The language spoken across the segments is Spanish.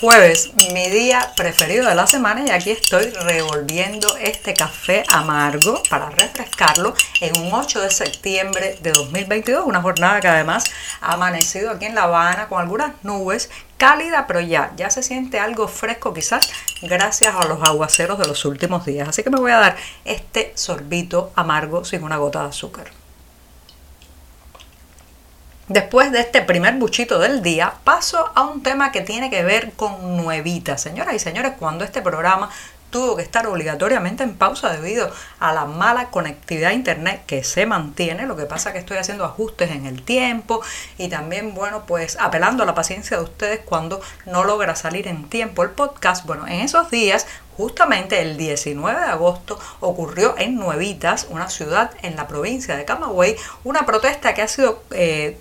Jueves, mi día preferido de la semana y aquí estoy revolviendo este café amargo para refrescarlo en un 8 de septiembre de 2022, una jornada que además ha amanecido aquí en La Habana con algunas nubes cálida, pero ya, ya se siente algo fresco quizás gracias a los aguaceros de los últimos días. Así que me voy a dar este sorbito amargo sin una gota de azúcar. Después de este primer buchito del día, paso a un tema que tiene que ver con nuevitas. Señoras y señores, cuando este programa tuvo que estar obligatoriamente en pausa debido a la mala conectividad a internet que se mantiene. Lo que pasa es que estoy haciendo ajustes en el tiempo y también, bueno, pues apelando a la paciencia de ustedes cuando no logra salir en tiempo el podcast. Bueno, en esos días Justamente el 19 de agosto ocurrió en Nuevitas, una ciudad en la provincia de Camagüey, una protesta que ha sido eh,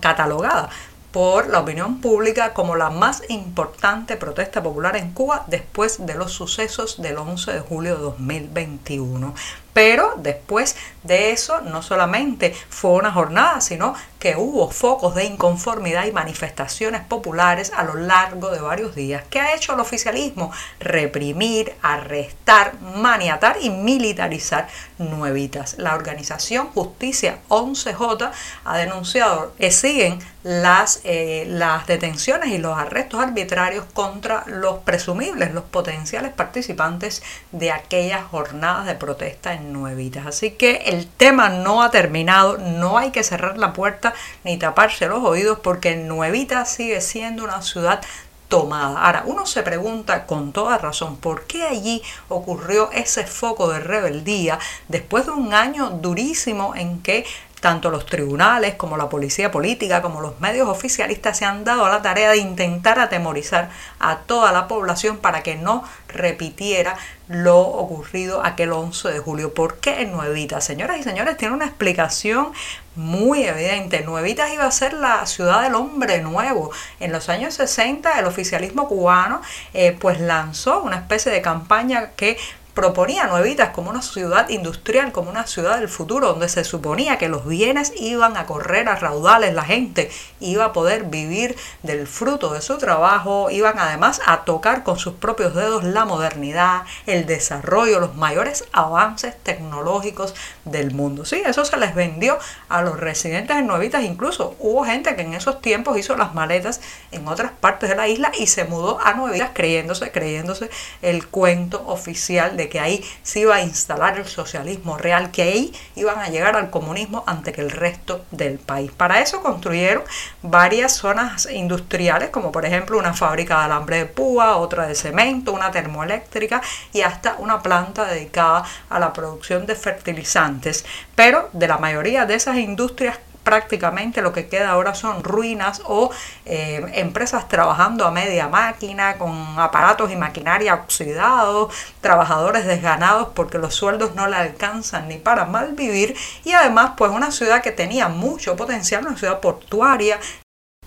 catalogada por la opinión pública como la más importante protesta popular en Cuba después de los sucesos del 11 de julio de 2021. Pero después de eso, no solamente fue una jornada, sino que hubo focos de inconformidad y manifestaciones populares a lo largo de varios días. ¿Qué ha hecho el oficialismo? Reprimir, arrestar, maniatar y militarizar nuevitas. La organización Justicia 11J ha denunciado que siguen las, eh, las detenciones y los arrestos arbitrarios contra los presumibles, los potenciales participantes de aquellas jornadas de protesta en nuevitas. Así que el tema no ha terminado, no hay que cerrar la puerta ni taparse los oídos porque Nuevitas sigue siendo una ciudad tomada. Ahora, uno se pregunta con toda razón por qué allí ocurrió ese foco de rebeldía después de un año durísimo en que tanto los tribunales como la policía política como los medios oficialistas se han dado a la tarea de intentar atemorizar a toda la población para que no repitiera lo ocurrido aquel 11 de julio. ¿Por qué en Nuevitas? Señoras y señores, tiene una explicación muy evidente. Nuevitas iba a ser la ciudad del hombre nuevo. En los años 60 el oficialismo cubano eh, pues lanzó una especie de campaña que proponía Nuevitas como una ciudad industrial, como una ciudad del futuro, donde se suponía que los bienes iban a correr a raudales, la gente iba a poder vivir del fruto de su trabajo, iban además a tocar con sus propios dedos la modernidad, el desarrollo, los mayores avances tecnológicos del mundo. Sí, eso se les vendió a los residentes de Nuevitas, incluso hubo gente que en esos tiempos hizo las maletas en otras partes de la isla y se mudó a Nuevitas creyéndose, creyéndose el cuento oficial de que ahí se iba a instalar el socialismo real, que ahí iban a llegar al comunismo antes que el resto del país. Para eso construyeron varias zonas industriales, como por ejemplo una fábrica de alambre de púa, otra de cemento, una termoeléctrica y hasta una planta dedicada a la producción de fertilizantes. Pero de la mayoría de esas industrias prácticamente lo que queda ahora son ruinas o eh, empresas trabajando a media máquina con aparatos y maquinaria oxidados, trabajadores desganados porque los sueldos no le alcanzan ni para mal vivir y además pues una ciudad que tenía mucho potencial, una ciudad portuaria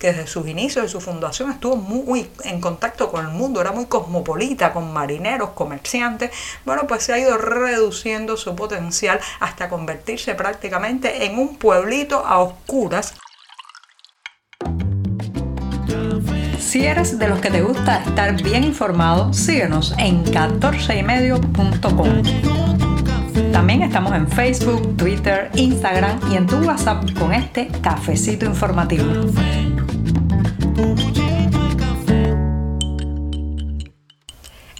que desde sus inicios y su fundación estuvo muy en contacto con el mundo, era muy cosmopolita, con marineros, comerciantes, bueno, pues se ha ido reduciendo su potencial hasta convertirse prácticamente en un pueblito a oscuras. Si eres de los que te gusta estar bien informado, síguenos en 14ymedio.com. También estamos en Facebook, Twitter, Instagram y en tu WhatsApp con este cafecito informativo.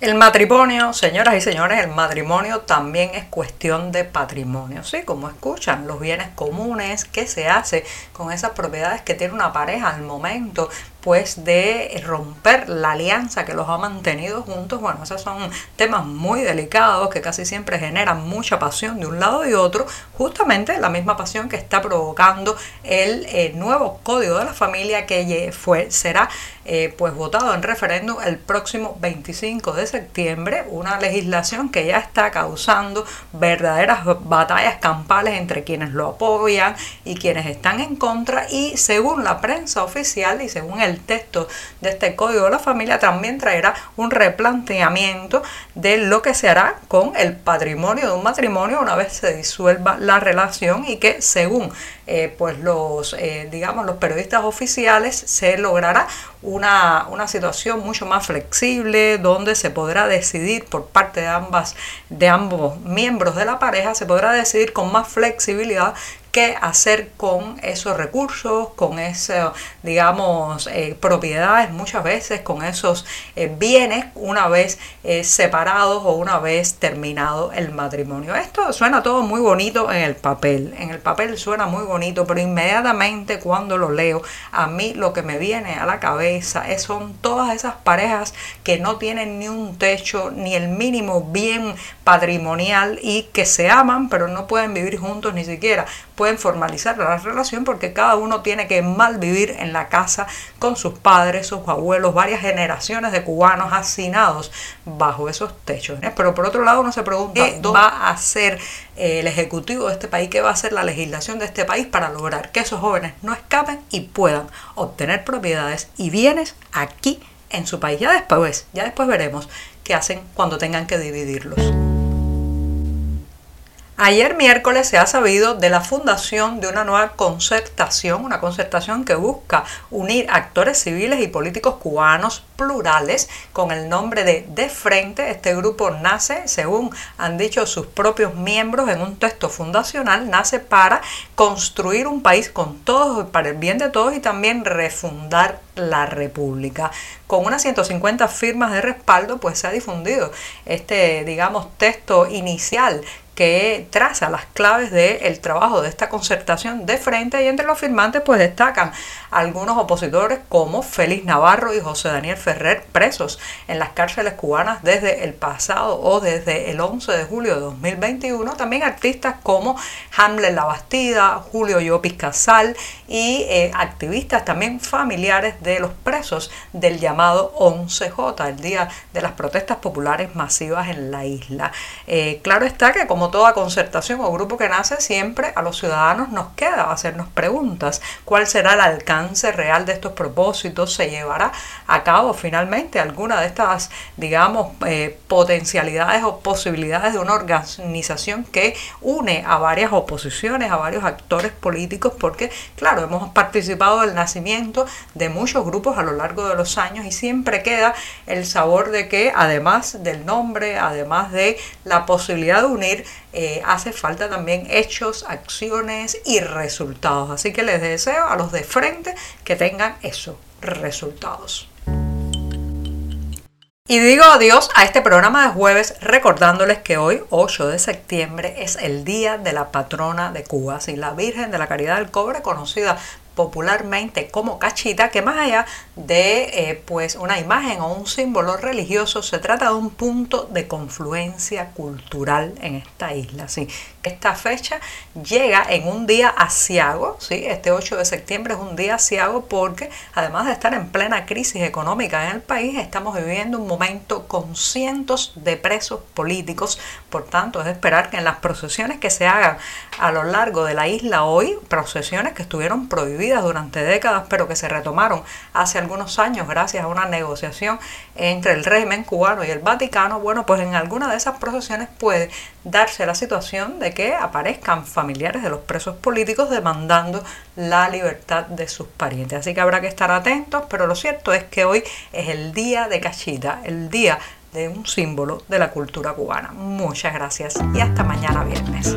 El matrimonio, señoras y señores, el matrimonio también es cuestión de patrimonio, ¿sí? Como escuchan, los bienes comunes, qué se hace con esas propiedades que tiene una pareja al momento pues de romper la alianza que los ha mantenido juntos. Bueno, esos son temas muy delicados que casi siempre generan mucha pasión de un lado y otro, justamente la misma pasión que está provocando el eh, nuevo código de la familia que fue, será eh, pues votado en referéndum el próximo 25 de septiembre, una legislación que ya está causando verdaderas batallas campales entre quienes lo apoyan y quienes están en contra. Y según la prensa oficial y según el texto de este código de la familia también traerá un replanteamiento de lo que se hará con el patrimonio de un matrimonio una vez se disuelva la relación y que según eh, pues los eh, digamos los periodistas oficiales se logrará una, una, situación mucho más flexible donde se podrá decidir por parte de ambas de ambos miembros de la pareja se podrá decidir con más flexibilidad qué hacer con esos recursos, con esas, digamos, eh, propiedades, muchas veces con esos eh, bienes una vez eh, separados o una vez terminado el matrimonio. Esto suena todo muy bonito en el papel, en el papel suena muy bonito, pero inmediatamente cuando lo leo, a mí lo que me viene a la cabeza son todas esas parejas que no tienen ni un techo, ni el mínimo bien patrimonial y que se aman, pero no pueden vivir juntos ni siquiera pueden formalizar la relación porque cada uno tiene que mal vivir en la casa con sus padres, sus abuelos, varias generaciones de cubanos hacinados bajo esos techos. ¿eh? Pero por otro lado uno se pregunta, ¿qué va a hacer el Ejecutivo de este país? ¿Qué va a hacer la legislación de este país para lograr que esos jóvenes no escapen y puedan obtener propiedades y bienes aquí en su país? Ya después, ya después veremos qué hacen cuando tengan que dividirlos. Ayer miércoles se ha sabido de la fundación de una nueva concertación, una concertación que busca unir actores civiles y políticos cubanos plurales con el nombre de De Frente. Este grupo nace, según han dicho sus propios miembros en un texto fundacional, nace para construir un país con todos, para el bien de todos y también refundar la República. Con unas 150 firmas de respaldo, pues se ha difundido este, digamos, texto inicial que traza las claves del trabajo de esta concertación de frente y entre los firmantes pues destacan algunos opositores como Félix Navarro y José Daniel Ferrer presos en las cárceles cubanas desde el pasado o desde el 11 de julio de 2021, también artistas como Hamlet Labastida, Julio Llopis Casal y eh, activistas también familiares de los presos del llamado 11J, el día de las protestas populares masivas en la isla. Eh, claro está que como toda concertación o grupo que nace, siempre a los ciudadanos nos queda hacernos preguntas. ¿Cuál será el alcance real de estos propósitos? ¿Se llevará a cabo finalmente alguna de estas, digamos, eh, potencialidades o posibilidades de una organización que une a varias oposiciones, a varios actores políticos? Porque, claro, hemos participado del nacimiento de muchos grupos a lo largo de los años y siempre queda el sabor de que además del nombre, además de la posibilidad de unir, eh, hace falta también hechos, acciones y resultados. Así que les deseo a los de frente que tengan esos resultados. Y digo adiós a este programa de jueves recordándoles que hoy, 8 de septiembre, es el día de la patrona de Cuba, así la Virgen de la Caridad del Cobre, conocida popularmente como cachita, que más allá de eh, pues una imagen o un símbolo religioso, se trata de un punto de confluencia cultural en esta isla. ¿sí? Esta fecha llega en un día asiago, ¿sí? este 8 de septiembre es un día asiago porque además de estar en plena crisis económica en el país, estamos viviendo un momento con cientos de presos políticos, por tanto es de esperar que en las procesiones que se hagan a lo largo de la isla hoy, procesiones que estuvieron durante décadas, pero que se retomaron hace algunos años gracias a una negociación entre el régimen cubano y el Vaticano, bueno, pues en alguna de esas procesiones puede darse la situación de que aparezcan familiares de los presos políticos demandando la libertad de sus parientes. Así que habrá que estar atentos, pero lo cierto es que hoy es el día de Cachita, el día de un símbolo de la cultura cubana. Muchas gracias y hasta mañana viernes.